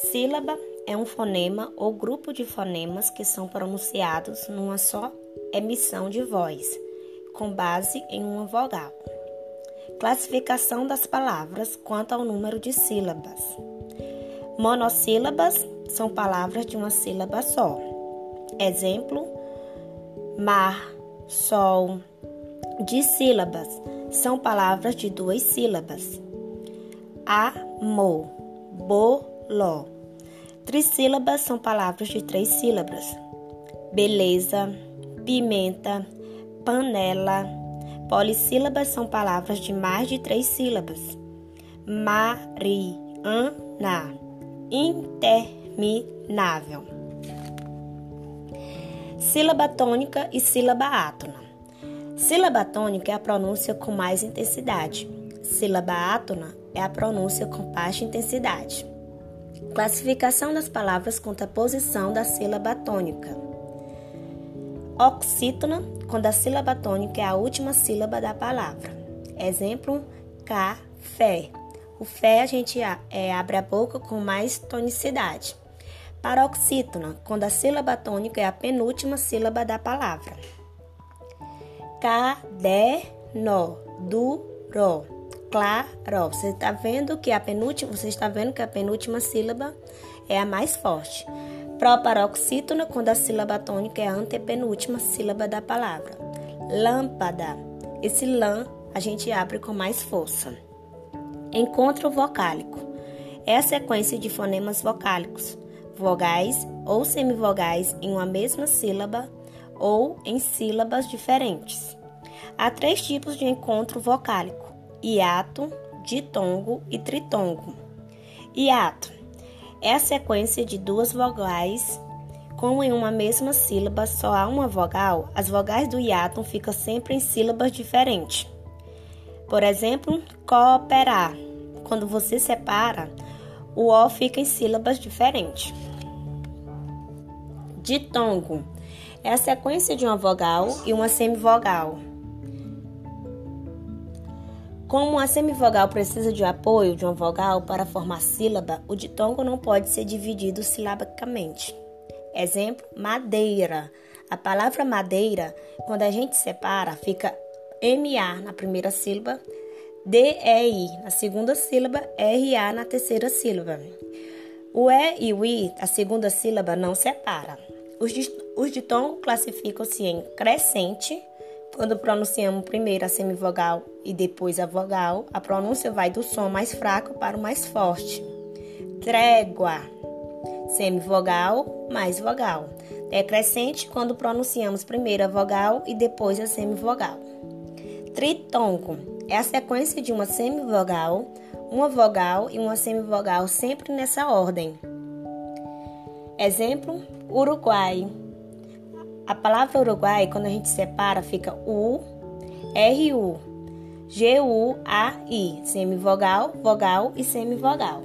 Sílaba é um fonema ou grupo de fonemas que são pronunciados numa só emissão de voz, com base em uma vogal. Classificação das palavras quanto ao número de sílabas. Monossílabas são palavras de uma sílaba só. Exemplo: mar, sol. Dissílabas são palavras de duas sílabas. Amor, boló. Trissílabas são palavras de três sílabas. Beleza, pimenta, panela. Polissílabas são palavras de mais de três sílabas. Mariana, interminável. Sílaba tônica e sílaba átona. Sílaba tônica é a pronúncia com mais intensidade. Sílaba átona é a pronúncia com baixa intensidade. Classificação das palavras quanto à posição da sílaba tônica. Oxítona, quando a sílaba tônica é a última sílaba da palavra. Exemplo: café. O fé a gente é, abre a boca com mais tonicidade. Paroxítona, quando a sílaba tônica é a penúltima sílaba da palavra. Caderno, duro claro. Você está vendo que a penúltima, você está vendo que a penúltima sílaba é a mais forte. Proparoxítona, quando a sílaba tônica é a antepenúltima sílaba da palavra. Lâmpada. Esse lã a gente abre com mais força. Encontro vocálico. É a sequência de fonemas vocálicos, vogais ou semivogais em uma mesma sílaba ou em sílabas diferentes. Há três tipos de encontro vocálico: hiato, ditongo e tritongo. Hiato é a sequência de duas vogais. Como em uma mesma sílaba só há uma vogal, as vogais do hiato ficam sempre em sílabas diferentes. Por exemplo, cooperar. Quando você separa, o O fica em sílabas diferentes. Ditongo é a sequência de uma vogal e uma semivogal. Como a semivogal precisa de apoio de uma vogal para formar sílaba, o ditongo não pode ser dividido silabicamente. Exemplo: madeira. A palavra madeira, quando a gente separa, fica MA na primeira sílaba, DEI na segunda sílaba, RA na terceira sílaba. O E e o I, a segunda sílaba, não separa. Os ditongos classificam-se em crescente, quando pronunciamos primeiro a semivogal e depois a vogal, a pronúncia vai do som mais fraco para o mais forte. Trégua, semivogal mais vogal. Decrescente quando pronunciamos primeiro a vogal e depois a semivogal. Tritongo é a sequência de uma semivogal, uma vogal e uma semivogal sempre nessa ordem. Exemplo: Uruguai. A palavra Uruguai, quando a gente separa, fica U, R, U, G, U, A, I, semivogal, vogal e semivogal.